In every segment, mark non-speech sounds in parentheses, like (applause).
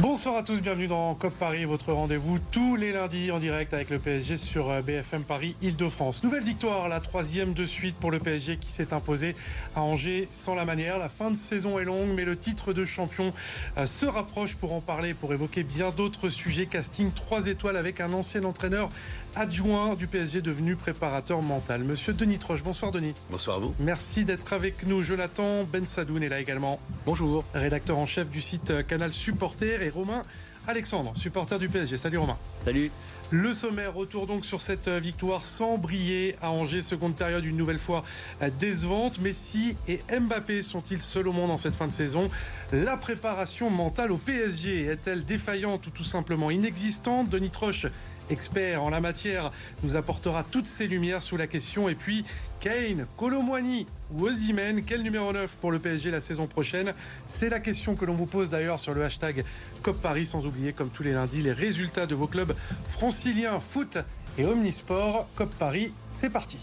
Bonsoir à tous, bienvenue dans COP Paris, votre rendez-vous tous les lundis en direct avec le PSG sur euh, BFM Paris Île-de-France. Nouvelle victoire, la troisième de suite pour le PSG qui s'est imposé à Angers sans la manière. La fin de saison est longue, mais le titre de champion euh, se rapproche pour en parler, pour évoquer bien d'autres sujets. Casting 3 étoiles avec un ancien entraîneur adjoint du PSG devenu préparateur mental. Monsieur Denis Troche, bonsoir Denis. Bonsoir à vous. Merci d'être avec nous. Jonathan Ben Sadoun est là également. Bonjour. Rédacteur en chef du site euh, Canal Supporter et Romain Alexandre, supporter du PSG. Salut Romain. Salut. Le sommaire, retour donc sur cette euh, victoire sans briller à Angers, seconde période une nouvelle fois euh, décevante. Messi et Mbappé sont-ils seuls au monde en cette fin de saison? La préparation mentale au PSG est-elle défaillante ou tout simplement inexistante? Denis Troche expert en la matière, nous apportera toutes ses lumières sous la question. Et puis, Kane, Colomwani ou Ozymen, quel numéro 9 pour le PSG la saison prochaine? C'est la question que l'on vous pose d'ailleurs sur le hashtag COP Paris, sans oublier, comme tous les lundis, les résultats de vos clubs franciliens foot et omnisport. COP Paris, c'est parti.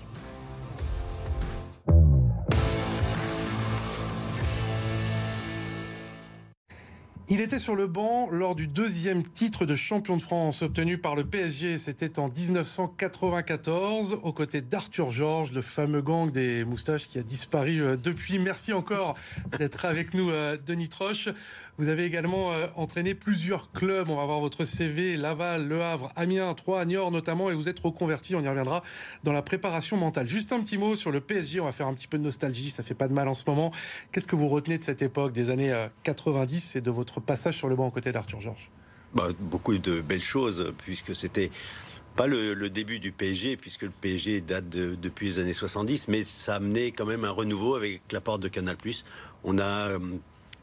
Il était sur le banc lors du deuxième titre de champion de France obtenu par le PSG. C'était en 1994, aux côtés d'Arthur Georges, le fameux gang des moustaches qui a disparu euh, depuis. Merci encore d'être avec nous, euh, Denis Troche. Vous avez également euh, entraîné plusieurs clubs. On va voir votre CV, Laval, Le Havre, Amiens, Troyes, Niort notamment, et vous êtes reconverti, on y reviendra, dans la préparation mentale. Juste un petit mot sur le PSG, on va faire un petit peu de nostalgie, ça fait pas de mal en ce moment. Qu'est-ce que vous retenez de cette époque, des années 90 et de votre passage sur le banc aux côtés d'Arthur Georges? Bah, Beaucoup de belles choses, puisque c'était pas le, début du PSG, puisque le PSG date depuis les années 70, mais ça a amené quand même un renouveau avec l'apport de Canal+. On a euh,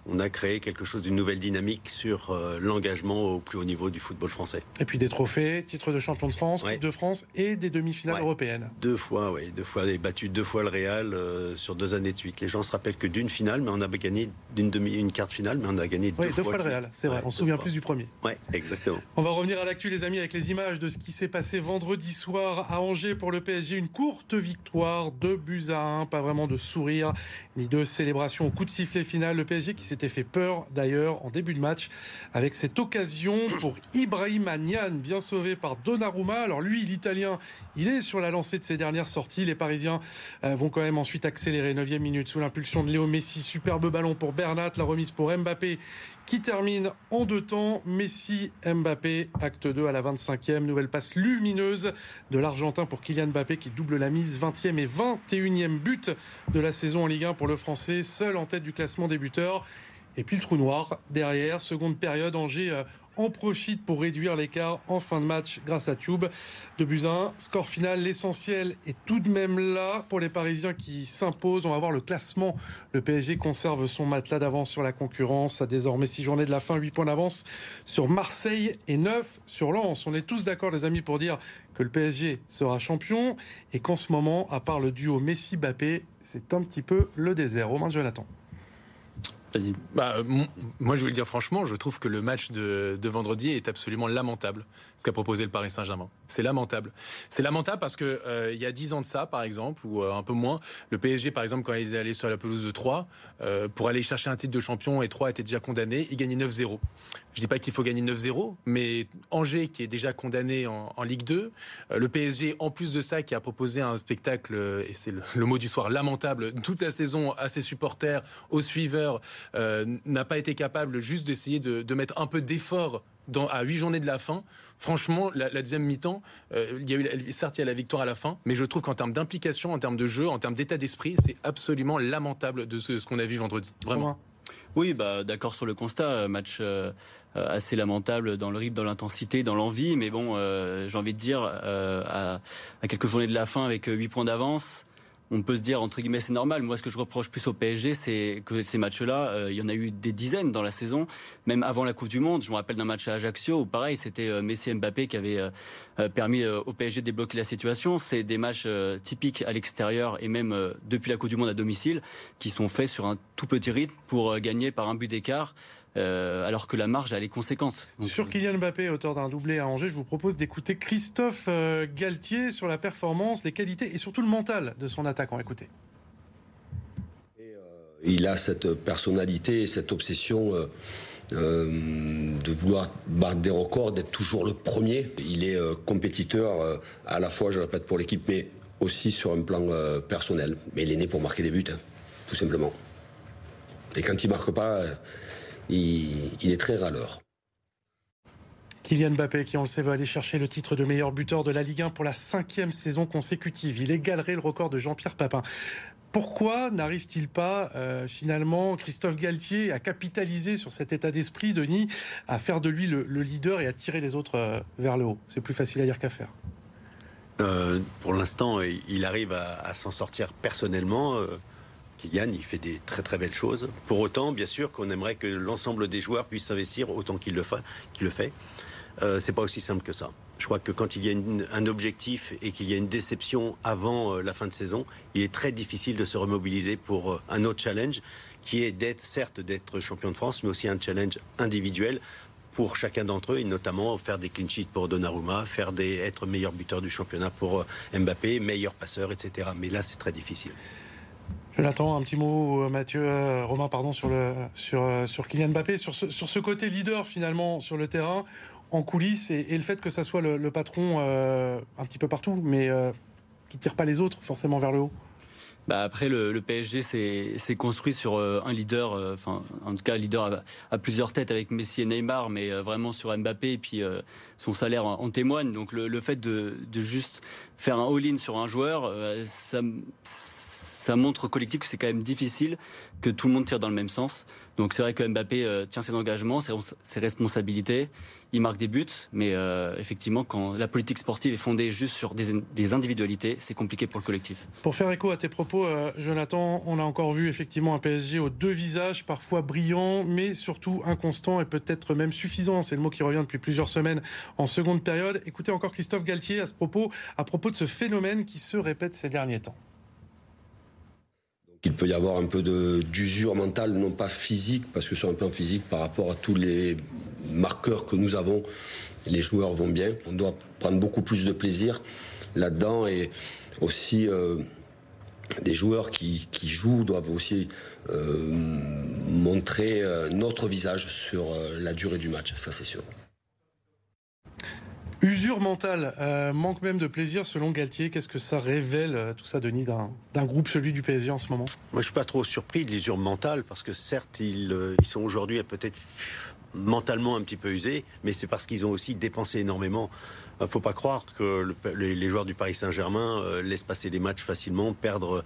on a créé quelque chose d'une nouvelle dynamique sur euh, l'engagement au plus haut niveau du football français. Et puis des trophées, titre de champion de France, Coupe de France et des demi-finales européennes. Deux fois, oui, deux fois, et battu deux fois le Real euh, sur deux années de suite. Les gens se rappellent que d'une finale, mais on a gagné d'une demi, une carte finale, mais on a gagné deux, deux fois, le Real. C'est vrai. on se souvient plus du premier. Oui, exactement. On va revenir à l'actu, les amis, avec les images de ce qui s'est passé vendredi soir à Angers pour le PSG. Une courte victoire, deux buts à un, pas vraiment de sourire ni de célébration au coup de sifflet final. Le PSG qui s'était fait peur d'ailleurs en début de match avec cette occasion pour (coughs) Ibrahim Nian, bien sauvé par Donnarumma. Alors lui, l'Italien, il est sur la lancée de ses dernières sorties. Les Parisiens euh, vont quand même ensuite accélérer. 9 minute sous l'impulsion de Léo Messi. Superbe ballon pour Bernat. La remise pour Mbappé qui termine en deux temps. Messi, Mbappé, acte 2 à la 25e. Nouvelle passe lumineuse de l'Argentin pour Kylian Mbappé qui double la mise. 20e et 21e but de la saison en Ligue 1 pour le Français, seul en tête du classement des buteurs. Et puis le trou noir derrière, seconde période, Angers euh, en profite pour réduire l'écart en fin de match grâce à Tube. De Buzyn, score final, l'essentiel est tout de même là pour les Parisiens qui s'imposent. On va voir le classement. Le PSG conserve son matelas d'avance sur la concurrence. À désormais 6 journées de la fin, 8 points d'avance sur Marseille et 9 sur Lens. On est tous d'accord, les amis, pour dire que le PSG sera champion et qu'en ce moment, à part le duo Messi-Bappé, c'est un petit peu le désert. Romain Jonathan. Bah, moi, je vais le dire franchement, je trouve que le match de, vendredi est absolument lamentable, ce qu'a proposé le Paris Saint-Germain. C'est lamentable. C'est lamentable parce que euh, il y a dix ans de ça, par exemple, ou euh, un peu moins, le PSG, par exemple, quand il est allé sur la pelouse de Troyes, euh, pour aller chercher un titre de champion, et Troyes était déjà condamné, il gagnait 9-0. Je dis pas qu'il faut gagner 9-0, mais Angers, qui est déjà condamné en, Ligue 2, le PSG, en plus de ça, qui a proposé un spectacle, et c'est le, mot du soir, lamentable, toute la saison à ses supporters, aux suiveurs, euh, n'a pas été capable juste d'essayer de, mettre un peu d'effort à huit journées de la fin, franchement, la, deuxième mi-temps, euh, il y a eu, certes, il y a la victoire à la fin, mais je trouve qu'en termes d'implication, en termes de jeu, en termes d'état d'esprit, c'est absolument lamentable de ce, qu'on a vu vendredi. Vraiment. Oui, bah, d'accord sur le constat. Euh, match assez lamentable dans le rythme, dans l'intensité, dans l'envie. Mais bon, j'ai envie de dire, à, à, quelques journées de la fin, avec huit points d'avance, on peut se dire entre guillemets c'est normal. Moi, ce que je reproche plus au PSG, c'est que ces matchs-là, euh, il y en a eu des dizaines dans la saison, même avant la Coupe du Monde. Je me rappelle d'un match à Ajaccio où pareil, c'était euh, Messi Mbappé qui avaient euh, permis au PSG de débloquer la situation. C'est des matchs typiques à l'extérieur et même depuis la Coupe du Monde à domicile qui sont faits sur un tout petit rythme pour gagner par un but d'écart. Euh, alors que la marge elle est conséquente. sur Kylian Mbappé, auteur d'un doublé à Angers, je vous propose d'écouter Christophe euh, Galtier sur la performance, les qualités et surtout le mental de son attaquant. Écoutez. Euh, il a cette personnalité, cette obsession de vouloir battre des records, d'être toujours le premier. Il est compétiteur à la fois, je répète, pour l'équipe, mais aussi sur un plan personnel. Mais il est né pour marquer des buts, hein, tout simplement. Et quand il marque pas, il, il est très râleur. Kylian Mbappé, qui on le sait, va aller chercher le titre de meilleur buteur de la Ligue 1 pour la cinquième saison consécutive. Il égalerait le record de Jean-Pierre Papin. Pourquoi n'arrive-t-il pas euh, finalement Christophe Galtier à capitaliser sur cet état d'esprit, Denis, à faire de lui le, leader et à tirer les autres euh, vers le haut? C'est plus facile à dire qu'à faire. Euh, pour l'instant, il arrive à, s'en sortir personnellement. Kylian, il fait des très très belles choses. Pour autant, bien sûr, qu'on aimerait que l'ensemble des joueurs puissent s'investir autant qu'il le, fait. Euh, c'est pas aussi simple que ça. Je crois que quand il y a un objectif et qu'il y a une déception avant euh, la fin de saison, il est très difficile de se remobiliser pour euh, un autre challenge qui est certes, d'être champion de France, mais aussi un challenge individuel pour chacun d'entre eux, et notamment faire des clean sheets pour Donnarumma, faire des, être meilleur buteur du championnat pour Mbappé, meilleur passeur, etc. Mais là, c'est très difficile. Jonathan, un petit mot, Mathieu, Romain, pardon, sur, le, sur, sur Kylian Mbappé, sur ce, sur ce côté leader finalement sur le terrain en coulisses et, le fait que ça soit le, patron euh, un petit peu partout, mais euh, qui tire pas les autres forcément vers le haut. Bah après, le, PSG s'est construit sur euh, un leader, enfin, en tout cas, leader à, plusieurs têtes avec Messi et Neymar, mais vraiment sur Mbappé, et puis son salaire en, témoigne. Donc, le, fait de, juste faire un all-in sur un joueur, ça, ça montre au collectif que c'est quand même difficile que tout le monde tire dans le même sens. Donc c'est vrai que Mbappé euh, tient ses engagements, ses, responsabilités, il marque des buts, mais euh, effectivement, quand la politique sportive est fondée juste sur des, individualités, c'est compliqué pour le collectif. Pour faire écho à tes propos, euh, Jonathan, on a encore vu effectivement un PSG aux deux visages, parfois brillant, mais surtout inconstant et peut-être même suffisant. C'est le mot qui revient depuis plusieurs semaines en seconde période. Écoutez encore Christophe Galtier à ce propos, à propos de ce phénomène qui se répète ces derniers temps. Il peut y avoir un peu d'usure mentale, non pas physique, parce que sur un plan physique, par rapport à tous les marqueurs que nous avons, les joueurs vont bien. On doit prendre beaucoup plus de plaisir là-dedans et aussi euh, des joueurs qui, jouent doivent aussi euh, montrer euh, notre visage sur la durée du match, ça c'est sûr. Usure mentale, euh, manque même de plaisir selon Galtier. Qu'est-ce que ça révèle, euh, tout ça, Denis, d'un groupe, celui du PSG en ce moment? Moi, je suis pas trop surpris de l'usure mentale, parce que certes, ils, euh, sont aujourd'hui peut-être mentalement un petit peu usés, mais c'est parce qu'ils ont aussi dépensé énormément. Il ne faut pas croire que les, joueurs du Paris Saint-Germain laissent passer les matchs facilement, perdre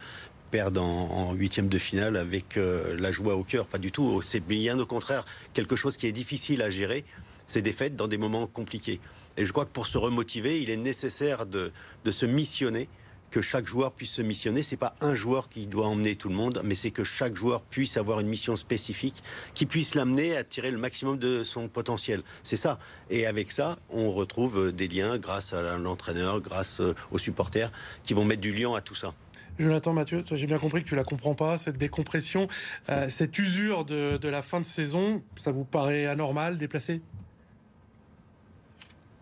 perdre en huitième de finale avec la joie au cœur. Pas du tout. C'est bien au contraire quelque chose qui est difficile à gérer ces défaites dans des moments compliqués. Et je crois que pour se remotiver, il est nécessaire de, se missionner que chaque joueur puisse se missionner. C'est pas un joueur qui doit emmener tout le monde, mais c'est que chaque joueur puisse avoir une mission spécifique qui puisse l'amener à tirer le maximum de son potentiel. C'est ça. Et avec ça, on retrouve des liens grâce à l'entraîneur, grâce aux supporters qui vont mettre du lien à tout ça. Jonathan Mathieu, j'ai bien compris que tu la comprends pas, cette décompression, euh, cette usure de la fin de saison, ça vous paraît anormal, déplacé?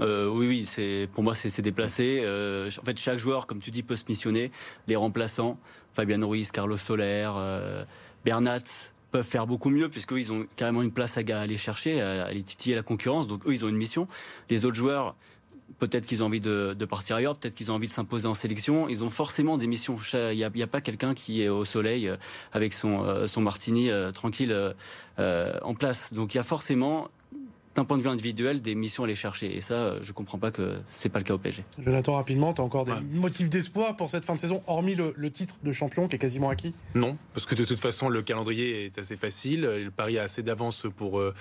Euh, oui, oui, c'est pour moi c'est déplacé. Euh, en fait, chaque joueur, comme tu dis, peut se missionner. Les remplaçants, Fabien Ruiz, Carlos Soler, euh, Bernat peuvent faire beaucoup mieux puisqu'eux ils ont carrément une place à aller chercher, à aller titiller la concurrence. Donc eux ils ont une mission. Les autres joueurs, peut-être qu'ils ont envie de, partir ailleurs, peut-être qu'ils ont envie de s'imposer en sélection. Ils ont forcément des missions. Il n'y a, pas quelqu'un qui est au soleil avec son, son martini tranquille en place. Donc il y a forcément d'un point de vue individuel, des missions à aller chercher. Et ça, je ne comprends pas que c'est pas le cas au PSG. Jonathan, rapidement, tu as encore des motifs d'espoir pour cette fin de saison, hormis le, titre de champion qui est quasiment acquis? Non, parce que de toute façon, le calendrier est assez facile. Le Paris a assez d'avance pour, euh,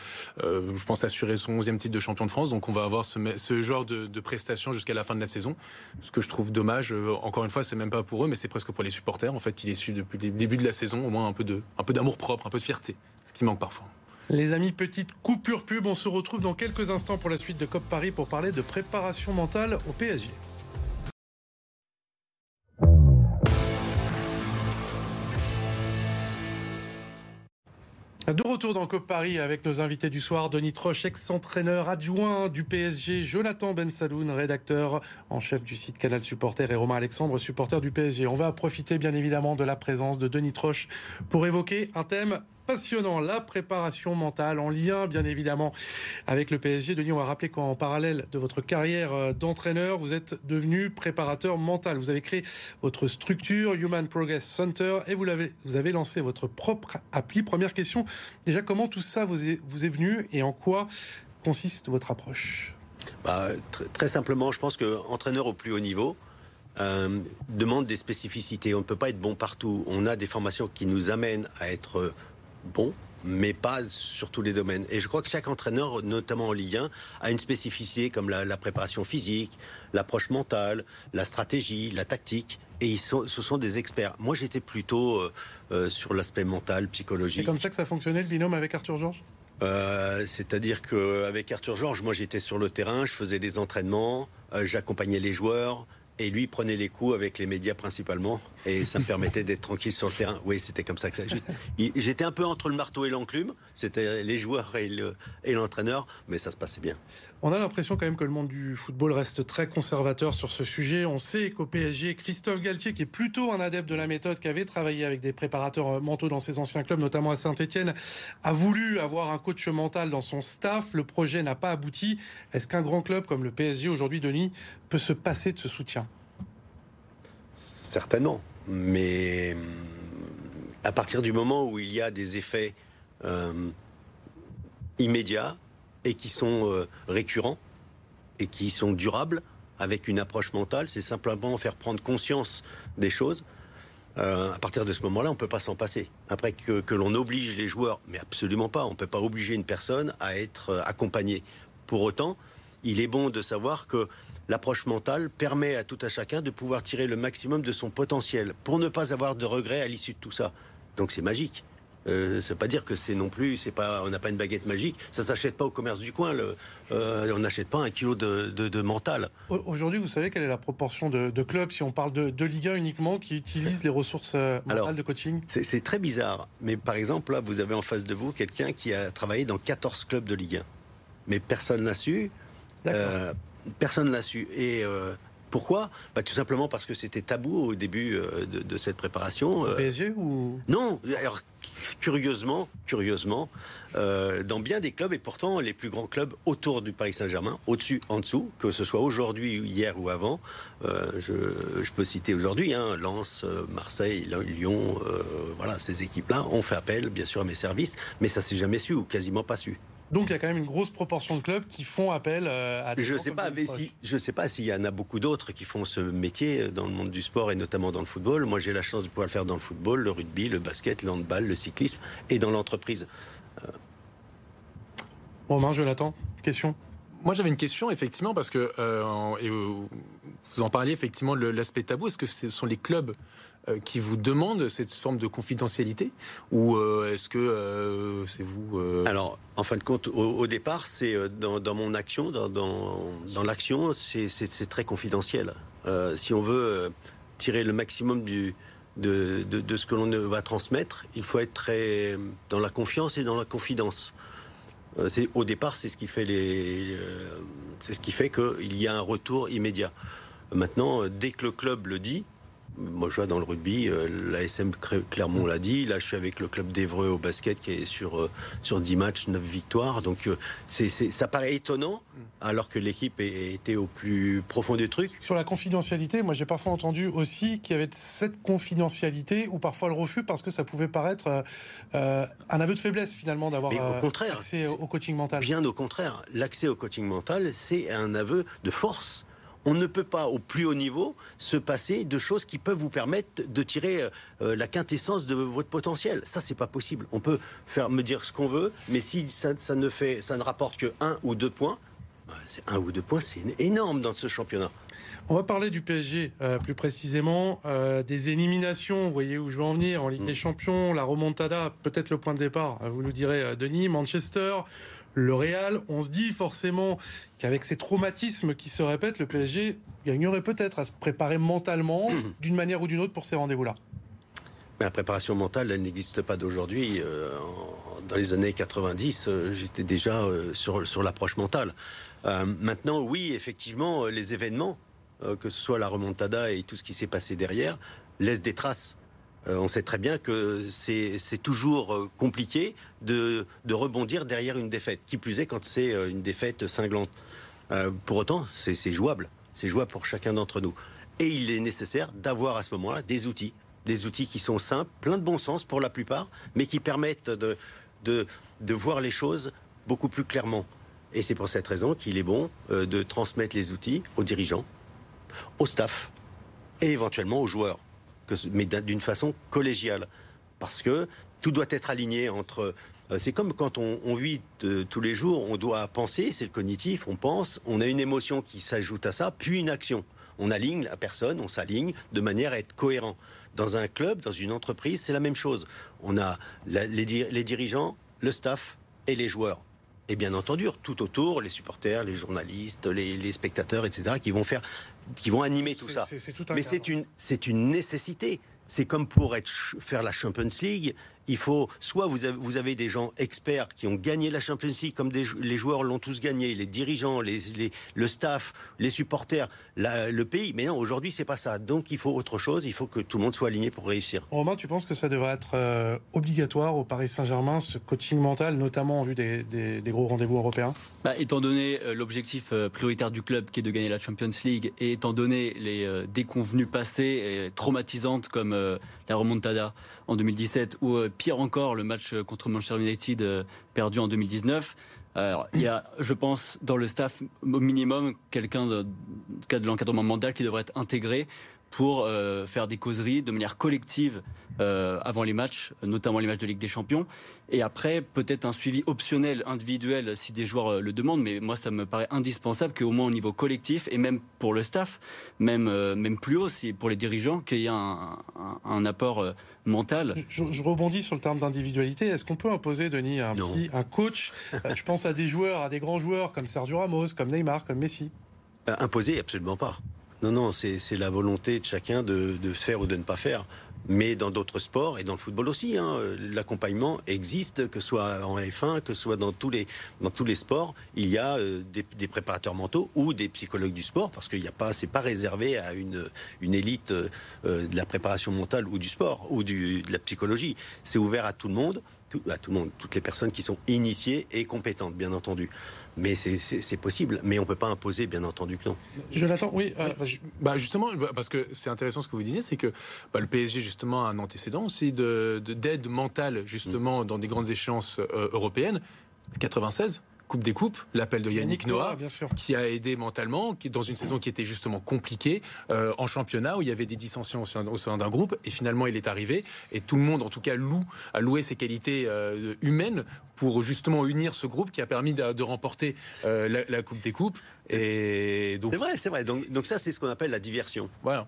euh, je pense, assurer son 11e titre de champion de France. Donc on va avoir ce, genre de, prestations jusqu'à la fin de la saison. Ce que je trouve dommage, euh, encore une fois, c'est même pas pour eux, mais c'est presque pour les supporters, en fait, qui les suivent depuis le début de la saison, au moins un peu d'amour propre, un peu de fierté, ce qui manque parfois. Les amis, petite coupure pub. On se retrouve dans quelques instants pour la suite de COP Paris pour parler de préparation mentale au PSG. De retour dans COP Paris avec nos invités du soir, Denis Troche, ex-entraîneur adjoint du PSG, Jonathan Bensaloun, rédacteur en chef du site Canal Supporter et Romain Alexandre, supporter du PSG. On va profiter bien évidemment de la présence de Denis Troche pour évoquer un thème passionnant. La préparation mentale en lien, bien évidemment, avec le PSG. Denis, on va rappeler qu'en parallèle de votre carrière euh, d'entraîneur, vous êtes devenu préparateur mental. Vous avez créé votre structure Human Progress Center et vous, avez lancé votre propre appli. Première question, déjà, comment tout ça vous est, venu et en quoi consiste votre approche? Bah, Très simplement, je pense qu'entraîneur au plus haut niveau, euh, demande des spécificités. On ne peut pas être bon partout. On a des formations qui nous amènent à être bon, mais pas sur tous les domaines. Et je crois que chaque entraîneur, notamment en Ligue 1, a une spécificité comme la, préparation physique, l'approche mentale, la stratégie, la tactique. Et ils sont, ce sont des experts. Moi, j'étais plutôt euh, euh, sur l'aspect mental, psychologique. C'est comme ça que ça fonctionnait le binôme avec Arthur Georges? Euh, C'est-à-dire qu'avec Arthur Georges, moi j'étais sur le terrain, je faisais des entraînements, j'accompagnais les joueurs, et lui prenait les coups avec les médias principalement, et ça me permettait d'être tranquille sur le terrain. Oui, c'était comme ça que ça. J'étais un peu entre le marteau et l'enclume, c'était les joueurs et l'entraîneur, mais ça se passait bien. On a l'impression quand même que le monde du football reste très conservateur sur ce sujet. On sait qu'au PSG, Christophe Galtier, qui est plutôt un adepte de la méthode, qui avait travaillé avec des préparateurs mentaux dans ses anciens clubs, notamment à Saint-Etienne, a voulu avoir un coach mental dans son staff. Le projet n'a pas abouti. Est-ce qu'un grand club comme le PSG aujourd'hui, Denis, peut se passer de ce soutien? Certainement. Mais à partir du moment où il y a des effets euh, immédiats, et qui sont euh, récurrents et qui sont durables avec une approche mentale. C'est simplement faire prendre conscience des choses. Euh, à partir de ce moment-là, on ne peut pas s'en passer. Après que, que l'on oblige les joueurs, mais absolument pas, on ne peut pas obliger une personne à être euh, accompagnée. Pour autant, il est bon de savoir que l'approche mentale permet à tout à chacun de pouvoir tirer le maximum de son potentiel pour ne pas avoir de regrets à l'issue de tout ça. Donc c'est magique. Euh, ça veut pas dire que c'est non plus, c'est pas, on n'a pas une baguette magique. Ça s'achète pas au commerce du coin. Le, euh, on n'achète pas un kilo de, mental. Aujourd'hui, vous savez quelle est la proportion de, clubs, si on parle de, Ligue 1 uniquement, qui utilisent les ressources euh, mentales de coaching? C'est très bizarre. Mais par exemple, là, vous avez en face de vous quelqu'un qui a travaillé dans 14 clubs de Ligue 1. Mais personne l'a su. Euh, personne l'a su. Et pourquoi? Bah, Tout simplement parce que c'était tabou au début euh, de, cette préparation. Euh. PSG ou? Non, alors curieusement, curieusement, euh, dans bien des clubs, et pourtant les plus grands clubs autour du Paris Saint-Germain, au-dessus, en dessous, que ce soit aujourd'hui, hier ou avant, je, peux citer aujourd'hui, hein, Lens, Marseille, Lyon, voilà, ces équipes-là ont fait appel, bien sûr, à mes services, mais ça s'est jamais su ou quasiment pas su. Donc il y a quand même une grosse proportion de clubs qui font appel euh, à des Je sais pas, mais si, je sais pas s'il y en a beaucoup d'autres qui font ce métier dans le monde du sport et notamment dans le football. Moi, j'ai la chance de pouvoir le faire dans le football, le rugby, le basket, le handball, le cyclisme et dans l'entreprise. Euh... Romain, Jonathan, question? Moi, j'avais une question, effectivement, parce que euh, vous en parliez, effectivement, l'aspect tabou. Est-ce que ce sont les clubs euh, qui vous demandent cette forme de confidentialité Ou euh, est-ce que euh, c'est vous Alors, en fin de compte, au, départ, c'est dans, mon action, dans, l'action, c'est très confidentiel. si on veut tirer le maximum de, de, ce que l'on va transmettre, il faut être très dans la confiance et dans la confidence. C'est au départ, c'est ce qui fait les, c'est ce qui fait qu'il y a un retour immédiat. Maintenant, dès que le club le dit, moi, je vois dans le rugby, euh, la SM Clermont l'a dit. Là, je suis avec le club d'Evreux au basket qui est sur, euh, sur 10 matchs, 9 victoires. Donc, euh, c'est, ça paraît étonnant, alors que l'équipe était au plus profond du truc. Sur la confidentialité, moi, j'ai parfois entendu aussi qu'il y avait cette confidentialité ou parfois le refus parce que ça pouvait paraître un aveu de faiblesse, finalement, d'avoir accès au coaching mental. Bien au contraire. L'accès au coaching mental, c'est un aveu de force on ne peut pas, au plus haut niveau, se passer de choses qui peuvent vous permettre de tirer euh, la quintessence de votre potentiel. Ça, c'est pas possible. On peut faire me dire ce qu'on veut, mais si ça, ne fait, ça ne rapporte que un ou deux points, bah, c'est un ou deux points, c'est énorme dans ce championnat. On va parler du PSG euh, plus précisément, euh, des éliminations. Vous voyez où je veux en venir en Ligue mm. des Champions, la remontada, peut-être le point de départ. Vous nous direz, Denis, Manchester le Real. On se dit forcément qu'avec ces traumatismes qui se répètent, le PSG gagnerait peut-être à se préparer mentalement (clears throat) d'une manière ou d'une autre pour ces rendez-vous-là. la préparation mentale, elle n'existe pas d'aujourd'hui. Euh, dans les années 90, euh, j'étais déjà euh, sur, sur l'approche mentale. maintenant, oui, effectivement, les événements, que ce soit la remontada et tout ce qui s'est passé derrière, laissent des traces. Euh, on sait très bien que c'est toujours euh, compliqué de, rebondir derrière une défaite. Qui plus est quand c'est euh, une défaite cinglante. pour autant, c'est jouable. C'est jouable pour chacun d'entre nous. Et il est nécessaire d'avoir à ce moment-là des outils. Des outils qui sont simples, plein de bon sens pour la plupart, mais qui permettent de, de, voir les choses beaucoup plus clairement. Et c'est pour cette raison qu'il est bon de transmettre les outils aux dirigeants, au staff et éventuellement aux joueurs mais d'une façon collégiale. Parce que tout doit être aligné entre. Euh, c'est comme quand on, vit tous les jours, on doit penser, c'est le cognitif, on pense, on a une émotion qui s'ajoute à ça, puis une action. On aligne la personne, on s'aligne de manière à être cohérent. Dans un club, dans une entreprise, c'est la même chose. On a les, dirigeants, le staff et les joueurs et bien entendu tout autour les supporters, les journalistes, les, les, spectateurs, etc. qui vont faire qui vont animer tout ça. Mais c'est une, c'est une nécessité. C'est comme pour être, faire la Champions League, il faut soit vous avez, vous avez, des gens experts qui ont gagné la Champions League, comme des, les joueurs l'ont tous gagné, les dirigeants, les, les, le staff, les supporters, le pays. Mais non, aujourd'hui c'est pas ça. Donc il faut autre chose. Il faut que tout le monde soit aligné pour réussir. Romain, tu penses que ça devrait être euh, obligatoire au Paris Saint-Germain, ce coaching mental, notamment en vue des, des, des gros rendez-vous européens? Bah, Étant donné euh, l'objectif euh, prioritaire du club qui est de gagner la Champions League, et étant donné les déconvenues passées et traumatisantes comme la remontada en 2017 ou pire encore, le match contre Manchester United euh, perdu en 2019. Alors, il y a, je pense, dans le staff, au minimum, quelqu'un de, de l'encadrement mental qui devrait être intégré pour euh, faire des causeries de manière collective euh, avant les matchs, notamment les matchs de Ligue des Champions. Et après, peut-être un suivi optionnel, individuel, si des joueurs euh, le demandent. Mais moi, ça me paraît indispensable qu'au moins au niveau collectif, et même pour le staff, même, même plus haut, si pour les dirigeants, qu'il y ait un, un, apport mental. Je, rebondis sur le terme d'individualité. Est-ce qu'on peut imposer, Denis, un, un coach Je pense à des joueurs, à des grands joueurs comme Sergio Ramos, comme Neymar, comme Messi? Imposer, absolument pas. Non, non, c'est la volonté de chacun de, faire ou de ne pas faire. Mais dans d'autres sports et dans le football aussi, hein, l'accompagnement existe, que ce soit en F1, que ce soit dans tous les, dans tous les sports. Il y a euh, des, préparateurs mentaux ou des psychologues du sport, parce qu'il n'y a pas, c'est pas réservé à une, une élite euh, de la préparation mentale ou du sport ou de la psychologie. C'est ouvert à tout le monde, à tout le monde, toutes les personnes qui sont initiées et compétentes, bien entendu. Mais c'est possible, mais on ne peut pas imposer, bien entendu que non. Jonathan, oui. Euh, bah justement, bah, parce que c'est intéressant ce que vous disiez, c'est que bah, le PSG, justement, a un antécédent aussi d'aide de, d'aide mentale, justement, mm. dans des grandes échéances euh, européennes. 96 Coupe des Coupes, l'appel de Yannick, Noah, qui a aidé mentalement, qui dans une saison qui était justement compliquée, euh, en championnat où il y avait des dissensions au sein, d'un groupe, et finalement il est arrivé, et tout le monde, en tout cas, loue, a loué ses qualités euh, humaines pour justement unir ce groupe qui a permis de, remporter euh, la, Coupe des Coupes. Et donc... C'est vrai, c'est vrai. Donc, donc ça, c'est ce qu'on appelle la diversion. Voilà.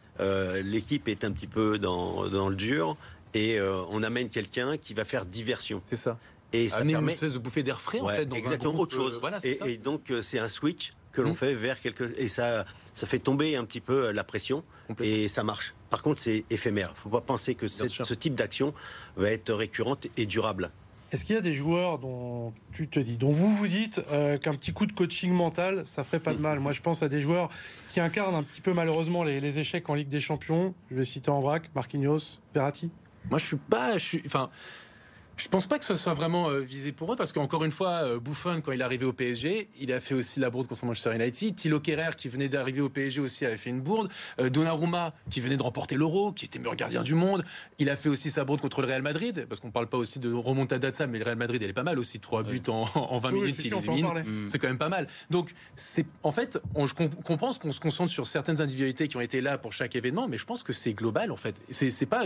L'équipe est un petit peu dans, dans le dur, et on amène quelqu'un qui va faire diversion. C'est ça. Et ça permet de bouffer d'air frais en fait. Dans exactement autre chose. Euh, et, donc euh, c'est un switch que l'on mmh. fait vers quelque et ça ça fait tomber un petit peu euh, la pression et ça marche. Par contre, c'est éphémère. Il ne faut pas penser que ce type d'action va être récurrente et durable. Est-ce qu'il y a des joueurs dont tu te dis, dont vous vous dites qu'un petit coup de coaching mental, ça ferait pas de mal? Moi, je pense à des joueurs qui incarnent un petit peu malheureusement les, les échecs en Ligue des Champions. Je vais citer en vrac Marquinhos, Verratti. Moi, je suis pas, je suis, enfin, je pense pas que ce soit vraiment euh, visé pour eux parce qu'encore une fois, euh, Buffon, quand il est arrivé au PSG, il a fait aussi la bourde contre Manchester United. Thilo Kerrer, qui venait d'arriver au PSG aussi, avait fait une bourde. Euh, Donnarumma, qui venait de remporter l'Euro, qui était meilleur gardien du monde, il a fait aussi sa bourde contre le Real Madrid parce qu'on parle pas aussi de remontada de ça, mais le Real Madrid, elle est pas mal aussi. Trois buts en, en, 20 minutes qui les mm. C'est quand même pas mal. Donc, c'est en fait, on, je comprends qu'on se concentre sur certaines individualités qui ont été là pour chaque événement, mais je pense que c'est global en fait. C'est pas,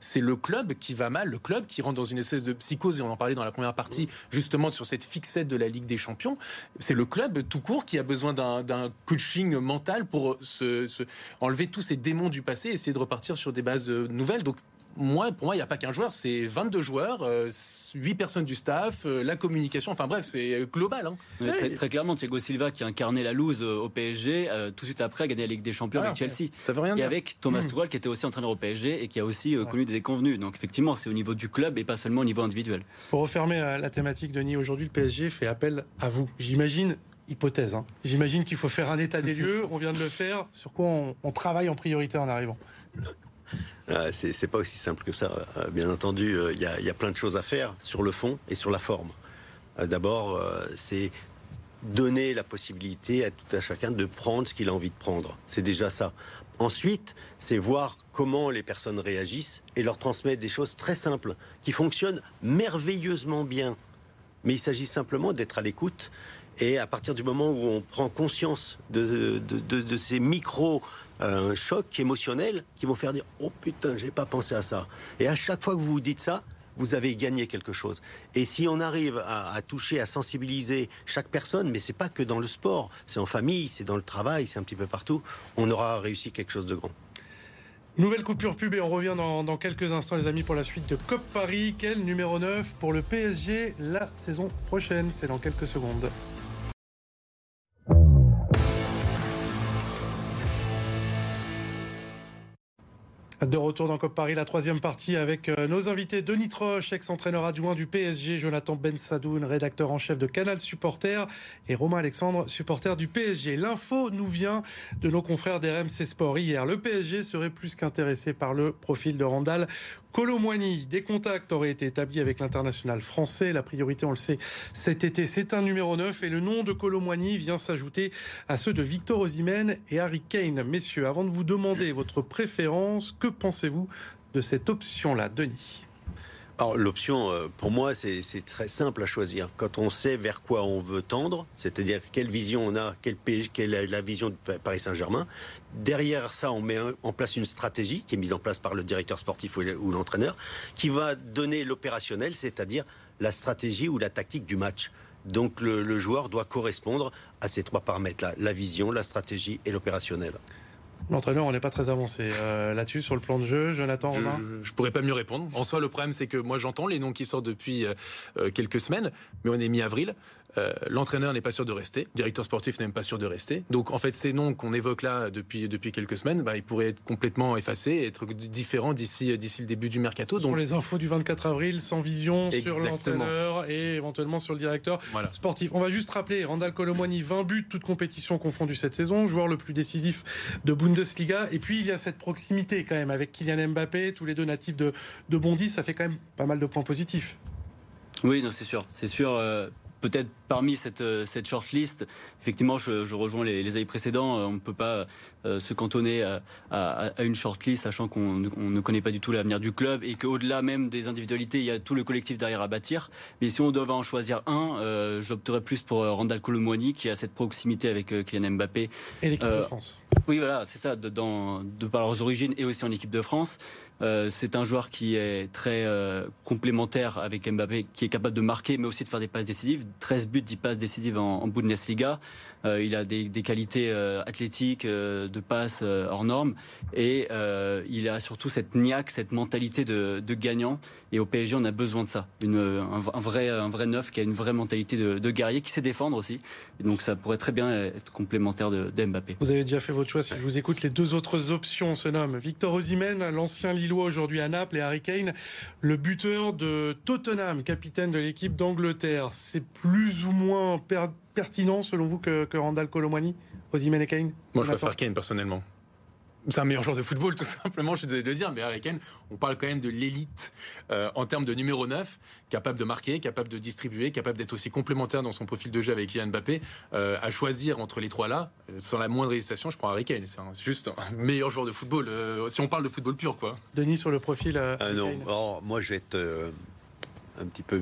c'est le club qui va mal, le club qui rentre dans une espèce de psychose, et on en parlait dans la première partie, justement sur cette fixette de la Ligue des Champions. C'est le club tout court qui a besoin d'un coaching mental pour se, enlever tous ces démons du passé et essayer de repartir sur des bases euh, nouvelles. Donc moi, pour moi, il n'y a pas qu'un joueur, c'est 22 joueurs, 8 euh, personnes du staff, euh, la communication, enfin bref, c'est global. Hein. Très, clairement, Thiago Silva qui a incarné la loose euh, au PSG, tout de suite après a gagné la Ligue des Champions avec Chelsea. Ça veut rien et avec Thomas hmm. Tuchel qui était aussi entraîneur au PSG et qui a aussi connu des déconvenus. Donc effectivement, c'est au niveau du club et pas seulement au niveau individuel. Pour refermer la, thématique, Denis, aujourd'hui, le PSG fait appel à vous. J'imagine hypothèse. Hein. J'imagine qu'il faut faire un état des (laughs) lieux. On vient de le faire. Sur quoi on travaille en priorité en arrivant? Euh, c'est pas aussi simple que ça. Euh, bien entendu, il y, a plein de choses à faire sur le fond et sur la forme. D'abord, c'est donner la possibilité à tout à chacun de prendre ce qu'il a envie de prendre. C'est déjà ça. Ensuite, c'est voir comment les personnes réagissent et leur transmettre des choses très simples qui fonctionnent merveilleusement bien. Mais il s'agit simplement d'être à l'écoute et à partir du moment où on prend conscience de, ces micro euh, chocs émotionnels qui vont faire dire oh putain j'ai pas pensé à ça et à chaque fois que vous vous dites ça vous avez gagné quelque chose. Et si on arrive à, toucher, à sensibiliser chaque personne, mais c'est pas que dans le sport, c'est en famille, c'est dans le travail, c'est un petit peu partout, on aura réussi quelque chose de grand. Nouvelle coupure pub et on revient dans, dans, quelques instants les amis pour la suite de COP Paris. Quel numéro 9 pour le PSG la saison prochaine? C'est dans quelques secondes. De retour dans COP Paris, la troisième partie avec euh, nos invités Denis Troche, ex-entraîneur adjoint du PSG, Jonathan Ben Sadoun, rédacteur en chef de Canal Supporter, et Romain Alexandre, supporter du PSG. L'info nous vient de nos confrères d'RMC Sport hier. Le PSG serait plus qu'intéressé par le profil de Randall Colomwani, des contacts auraient été établis avec l'international français. La priorité, on le sait, cet été, c'est un numéro 9 et le nom de Colomwani vient s'ajouter à ceux de Victor Osimhen et Harry Kane. Messieurs, avant de vous demander votre préférence, que pensez-vous de cette option-là, Denis? Alors l'option, euh, pour moi, c'est très simple à choisir. Quand on sait vers quoi on veut tendre, c'est-à-dire quelle vision on a, quelle, quelle est la vision de Paris Saint-Germain, derrière ça, on met en place une stratégie qui est mise en place par le directeur sportif ou l'entraîneur, qui va donner l'opérationnel, c'est-à-dire la stratégie ou la tactique du match. Donc le, joueur doit correspondre à ces trois paramètres-là, la vision, la stratégie et l'opérationnel. L'entraîneur, on n'est pas très avancé euh, là-dessus sur le plan de jeu. Jonathan, je, je, pourrais pas mieux répondre. En soi, le problème, c'est que moi, j'entends les noms qui sortent depuis euh, euh, quelques semaines, mais on est mi-avril. Euh, l'entraîneur n'est pas sûr de rester, le directeur sportif n'est même pas sûr de rester. Donc en fait, ces noms qu'on évoque là depuis, depuis quelques semaines, bah, ils pourraient être complètement effacés, être différents d'ici, d'ici le début du mercato. Donc les infos du 24 avril, sans vision sur l'entraîneur et éventuellement sur le directeur sportif. On va juste rappeler, Randall Colomwani, 20 buts, toutes compétitions confondues cette saison, joueur le plus décisif de Bundesliga. Et puis il y a cette proximité quand même avec Kylian Mbappé, tous les deux natifs de, de Bondy, ça fait quand même pas mal de points positifs. Oui, c'est sûr. C'est sûr. Euh, peut-être parmi cette, euh, cette shortlist, effectivement, je, rejoins les, années précédents. Euh, on ne peut pas euh, se cantonner à, à, une shortlist, sachant qu'on ne connaît pas du tout l'avenir du club et qu'au-delà même des individualités, il y a tout le collectif derrière à bâtir. Mais si on devait en choisir un, j'opterais plus pour Randall Colomwani, qui a cette proximité avec Kylian Mbappé. Et l'équipe de France. Oui, voilà, c'est ça, de, dans, de par leurs origines et aussi en équipe de France. Euh, c'est un joueur qui est très euh, complémentaire avec Mbappé, qui est capable de marquer, mais aussi de faire des passes décisives. 13 buts, 10 passes décisives en, en Bundesliga. Euh, il a des, qualités athlétiques, de passes hors normes. Et il a surtout cette niaque, cette mentalité de, gagnant. Et au PSG, on a besoin de ça. un, vrai, un vrai neuf qui a une vraie mentalité de, guerrier, qui sait défendre aussi. Et donc ça pourrait très bien être complémentaire de, Mbappé. Vous avez déjà fait votre choix. Si je vous écoute, les deux autres options se nomment Victor Osimhen, l'ancien Aujourd'hui à Naples et Harry Kane, le buteur de Tottenham, capitaine de l'équipe d'Angleterre. C'est plus ou moins pertinent selon vous que, que Randall Colomwani, Osimhen et Kane? Moi, je préfère Kane personnellement c'est un meilleur joueur de football, tout (laughs) simplement, je suis désolé de le dire, mais Harry Kane, on parle quand même de l'élite euh, en termes de numéro 9, capable de marquer, capable de distribuer, capable d'être aussi complémentaire dans son profil de jeu avec Kylian Mbappé. Euh, à choisir entre les trois là, euh, sans la moindre hésitation, je prends Harry Kane. C'est juste un (laughs) meilleur joueur de football, si on parle de football pur, quoi. Denis, sur le profil. Ah non, oh, moi je vais être un petit peu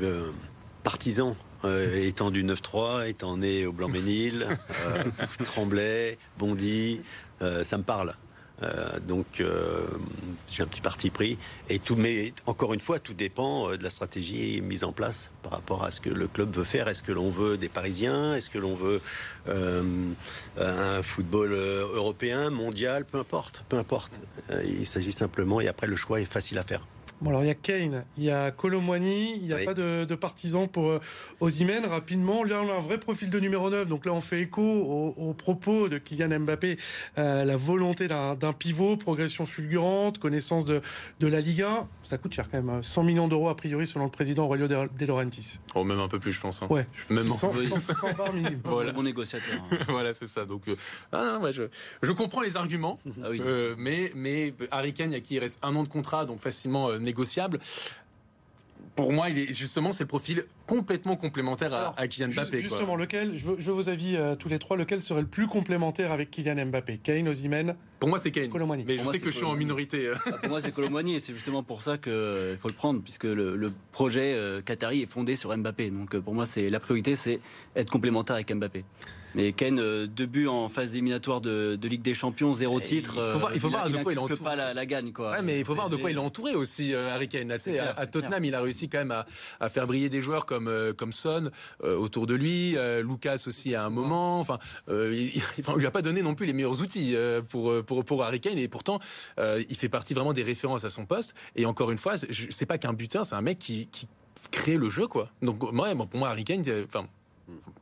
partisan étant du 9-3, étant né au Blanc-Ménil, (laughs) Tremblay, Bondy, ça me parle. Euh, donc euh, j'ai un petit parti pris. Et tout, mais encore une fois, tout dépend euh, de la stratégie mise en place par rapport à ce que le club veut faire. Est-ce que l'on veut des Parisiens? Est-ce que l'on veut un football européen, mondial? Peu importe, peu importe. il s'agit simplement, et après le choix est facile à faire. Bon, alors il y a Kane, il y a Colomwani, il n'y a Oui. pas de, de partisans pour euh. Rapidement, là on a un vrai profil de numéro 9, donc là on fait écho aux, aux propos de Kylian Mbappé, euh, la volonté d'un pivot, progression fulgurante, connaissance de, de la Ligue 1. Ça coûte cher quand même, 100 millions d'euros a priori selon le président Aurelio De, De Laurentiis. Oh, même un peu plus, je pense. hein. Ouais, Même 100, oui. 100, 100 par minimum. Voilà. Bon négociateur. hein. (laughs) voilà, c'est ça. Donc, euh, ah, non, ouais, je, je comprends les arguments, Ah oui. euh, mais, mais Harry Kane, à qui il reste un an de contrat, donc facilement euh, négociable. Pour moi, il est justement, c'est le profil complètement complémentaire à, Alors, à Kylian Mbappé. quoi. Justement, lequel, je veux, je veux vos avis euh, tous les trois, lequel serait le plus complémentaire avec Kylian Mbappé? Kane, Osimhen Pour moi, c'est Kane. Colomani. Mais je moi, sais que je suis en Colomani. minorité. euh. Ah, pour moi, c'est Colomboigny et c'est justement pour ça qu'il faut le prendre, puisque le, le projet euh, Qatari est fondé sur Mbappé. Donc euh, pour moi, c'est la priorité, c'est être complémentaire avec Mbappé. Mais Ken, euh, deux buts en phase éliminatoire de, de Ligue des Champions, zéro titre. il faut voir- il faut euh, voir de quoi il inculque entoure. pas la, la gagne, quoi. Ouais, mais il faut voir de quoi il est entouré aussi, euh, Harry Kane. Là, tu sais, clair, à, Tottenham, il a réussi quand même à, à faire briller des joueurs comme euh, comme Son euh, autour de lui, euh, Lucas aussi à un moment. Enfin, euh, il, il- enfin, on lui a pas donné non plus les meilleurs outils euh, pour euh, pour pour Harry Kane et pourtant euh, il fait partie vraiment des références à son poste. Et encore une fois, c'est pas qu'un buteur, c'est un mec qui qui crée le jeu quoi. Donc moi, pour moi, Harry Kane, euh, enfin.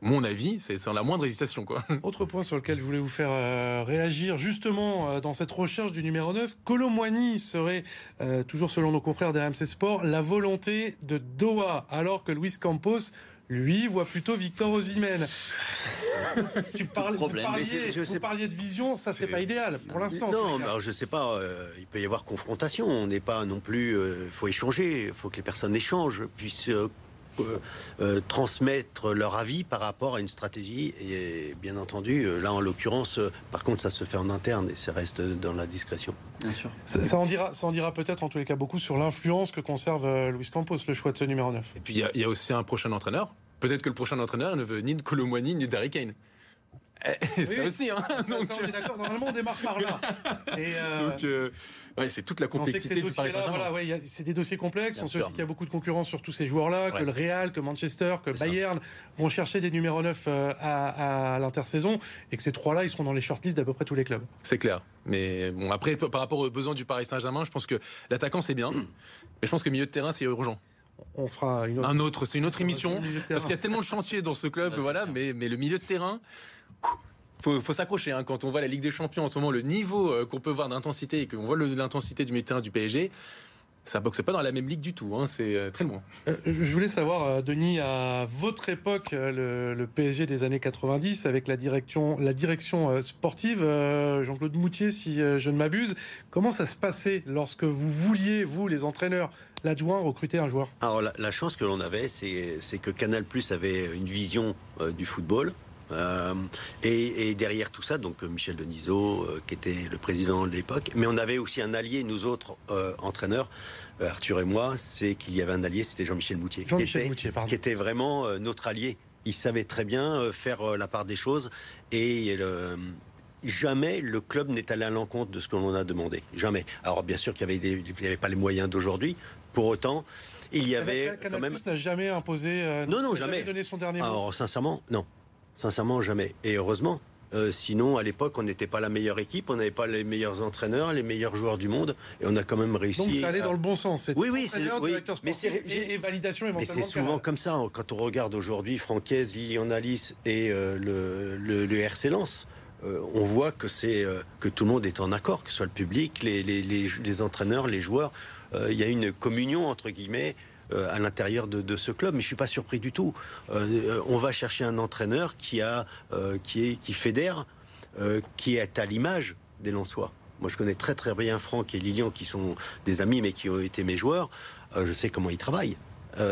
Mon avis, c'est sans la moindre hésitation, quoi. (laughs) Autre point sur lequel je voulais vous faire euh, réagir, justement, euh, dans cette recherche du numéro 9, Colomwani serait, euh, toujours selon nos confrères d'RMC Sport, la volonté de Doha, alors que Luis Campos, lui, voit plutôt Victor Osimhen. (laughs) tu parles, vous, problème. parliez, je vous sais- parliez de vision, ça c'est pas idéal, pour l'instant. Non, alors, je sais pas. euh, il peut y avoir confrontation. On n'est pas non plus. Il faut échanger. Il faut que les personnes échangent, puissent euh, euh, euh, transmettre leur avis par rapport à une stratégie. Et bien entendu, euh, là en l'occurrence, par contre, ça se fait en interne et ça reste dans la discrétion. Bien sûr. Ça, ça en dira, ça en dira peut-être en tous les cas beaucoup sur l'influence que conserve Luis Campos, le choix de ce numéro 9. Et puis il y a- il y, a aussi un prochain entraîneur. Peut-être que le prochain entraîneur ne veut ni de Colomwani ni d'Harry Kane. Eh, (laughs) C'est Oui, aussi, hein. Ça, Donc, ça, on est d'accord. Normalement, on démarre par là. (laughs) Et, euh, donc, euh, ouais, c'est toute la On sait que ces complexité du Paris dossiers-là, Saint-Germain. voilà, ouais, c'est des dossiers complexes. Bien on sait aussi qu'il y a beaucoup de concurrence sur tous ces joueurs-là, que le Real, que Manchester, que C'est ça. Bayern vont chercher des numéros 9 euh, à, à l'intersaison et que ces trois-là, ils seront dans les shortlists d'à peu près tous les clubs. C'est clair. Mais bon, après, par rapport aux besoins du Paris Saint-Germain, je pense que l'attaquant c'est bien, (clears throat) mais je pense que milieu de terrain c'est urgent. On fera une autre. Un autre, c'est une autre émission parce qu'il y a tellement de chantiers dans ce club, c'est voilà. mais le milieu de terrain. Faut, faut s'accrocher hein. quand on voit la Ligue des Champions en ce moment, le niveau euh, qu'on peut voir d'intensité et qu'on voit le- l'intensité du milieu du PSG, ça boxe pas dans la même ligue du tout. hein. C'est euh, très loin. Euh, je voulais savoir, Denis, à votre époque, le, le PSG des années 90, avec la direction, la direction sportive, euh, Jean-Claude Moutier, si je ne m'abuse, comment ça se passait lorsque vous vouliez, vous, les entraîneurs, l'adjoint, recruter un joueur? Alors la, la chance que l'on avait, c'est c'est que Canal Plus avait une vision euh, du football. Euh, et, et derrière tout ça, donc euh, Michel Denisot, euh, qui était le président de l'époque, mais on avait aussi un allié, nous autres euh, entraîneurs, Arthur et moi, c'est qu'il y avait un allié, c'était Jean-Michel Moutier, qui Jean-Michel était- Moutier, pardon. qui était vraiment notre allié. Il savait très bien faire la part des choses et jamais le club n'est allé à l'encontre de ce que l'on a demandé. Jamais. Alors bien sûr qu'il avait n'y avait pas les moyens d'aujourd'hui. Pour autant, il y avait Canal quand même. N'a jamais imposé, euh, Non, non, n'a jamais. donné son dernier mot. Alors sincèrement, non. Sincèrement, jamais. Et heureusement. Euh, sinon, à l'époque, on n'était pas la meilleure équipe, on n'avait pas les meilleurs entraîneurs, les meilleurs joueurs du monde, et on a quand même réussi. Donc ça allait à- dans le bon sens. Oui, oui, c'est- oui. Mais c'est- et, et validation Mais éventuellement. c'est de souvent comme ça. hein. Quand on regarde aujourd'hui Francaise, Lilian Alice et euh, le, le, le RC Lens, euh, on voit que, c'est, que tout le monde est en accord, que ce soit le public, les, les, les, les entraîneurs, les joueurs. Il y a une communion, entre guillemets, euh, à l'intérieur de, ce club. Mais je suis pas surpris du tout. Euh, on va chercher un entraîneur qui, a, euh, qui, est, qui fédère, qui est à l'image des Lensois. Moi, je connais très très bien Franck et Lilian, qui sont des amis, mais qui ont été mes joueurs. Je sais comment ils travaillent.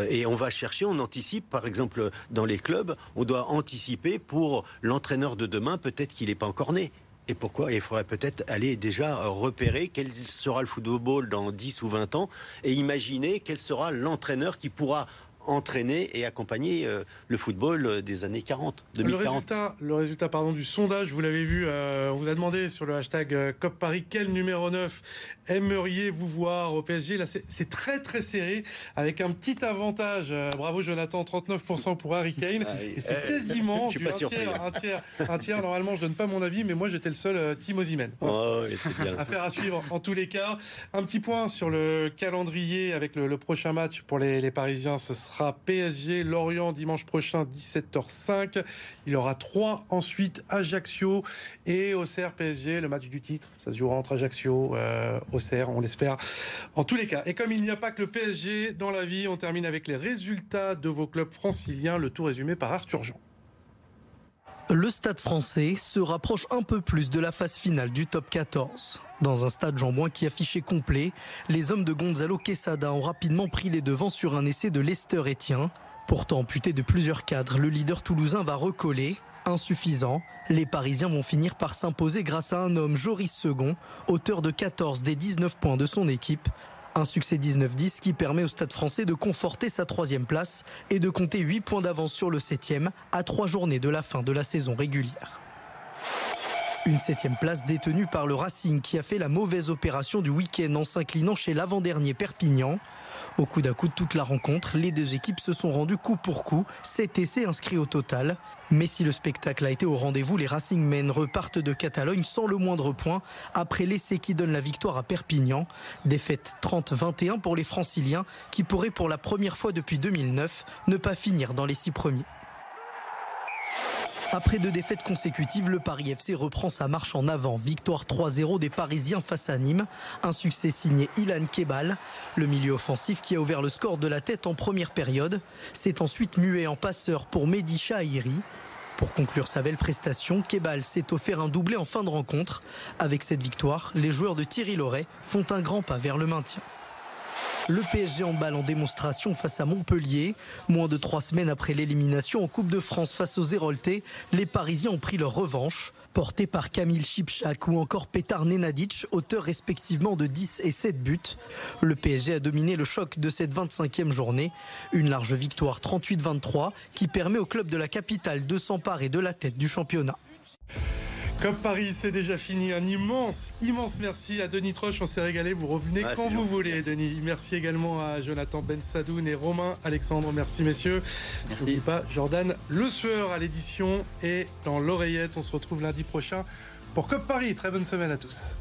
Et on va chercher, on anticipe, par exemple, dans les clubs, on doit anticiper pour l'entraîneur de demain, peut-être qu'il n'est pas encore né. Et pourquoi Il faudrait peut-être aller déjà repérer quel sera le football dans 10 ou 20 ans et imaginer quel sera l'entraîneur qui pourra entraîner et accompagner euh, le football euh, des années 40, 2040. Le résultat, le résultat pardon, du sondage, vous l'avez vu, euh, on vous a demandé sur le hashtag COP Paris quel numéro 9 aimeriez-vous voir au PSG Là, c'est très très serré avec un petit avantage. bravo Jonathan, 39% pour Harry (laughs) Kane. Ah et c'est quasiment (laughs) du un, tiers, un, tiers, un tiers. Normalement, je donne pas mon avis, mais moi j'étais le seul Timo Osimhen. Oh, (laughs) Affaire à suivre en tous les cas. Un petit point sur le calendrier avec le, prochain match pour les, les Parisiens, ce sera PSG Lorient dimanche prochain 17h05. Il aura trois ensuite Ajaccio et Auxerre PSG, le match du titre. Ça se jouera entre Ajaccio, euh, Auxerre, on l'espère. En tous les cas. Et comme il n'y a pas que le PSG dans la vie, on termine avec les résultats de vos clubs franciliens. Le tout résumé par Arthur Jean. Le stade français se rapproche un peu plus de la phase finale du top 14. Dans un stade Jean qui affichait complet, les hommes de Gonzalo Quesada ont rapidement pris les devants sur un essai de Lester Etienne. Pourtant amputé de plusieurs cadres, le leader toulousain va recoller. Insuffisant, les Parisiens vont finir par s'imposer grâce à un homme, Joris Second, auteur de 14 des 19 points de son équipe. Un succès 19-10 qui permet au Stade français de conforter sa troisième place et de compter 8 points d'avance sur le septième à trois journées de la fin de la saison régulière. Une septième place détenue par le Racing qui a fait la mauvaise opération du week-end en s'inclinant chez l'avant-dernier Perpignan. Au coup d'à coup de toute la rencontre, les deux équipes se sont rendues coup pour coup, 7 essais inscrits au total. Mais si le spectacle a été au rendez-vous, les Racingmen repartent de Catalogne sans le moindre point après l'essai qui donne la victoire à Perpignan. Défaite 30-21 pour les Franciliens qui pourraient pour la première fois depuis 2009 ne pas finir dans les six premiers. Après deux défaites consécutives, le Paris FC reprend sa marche en avant. Victoire 3-0 des Parisiens face à Nîmes. Un succès signé Ilan Kebal, le milieu offensif qui a ouvert le score de la tête en première période. C'est ensuite muet en passeur pour Mehdi Chahiri. Pour conclure sa belle prestation, Kebal s'est offert un doublé en fin de rencontre. Avec cette victoire, les joueurs de Thierry Loret font un grand pas vers le maintien. Le PSG en balle en démonstration face à Montpellier. Moins de trois semaines après l'élimination en Coupe de France face aux Héroltais, les Parisiens ont pris leur revanche. Portés par Camille Chipchak ou encore Petar Nenadic, auteurs respectivement de 10 et 7 buts. Le PSG a dominé le choc de cette 25e journée. Une large victoire 38-23 qui permet au club de la capitale de s'emparer de la tête du championnat. Comme Paris, c'est déjà fini. Un immense, immense merci à Denis Troche. On s'est régalé. Vous revenez quand vous voulez. Denis. Merci également à Jonathan Ben Sadoun et Romain Alexandre. Merci, messieurs. Merci. N'oubliez pas Jordan Le Sueur à l'édition et dans l'oreillette. On se retrouve lundi prochain pour Cop Paris. Très bonne semaine à tous.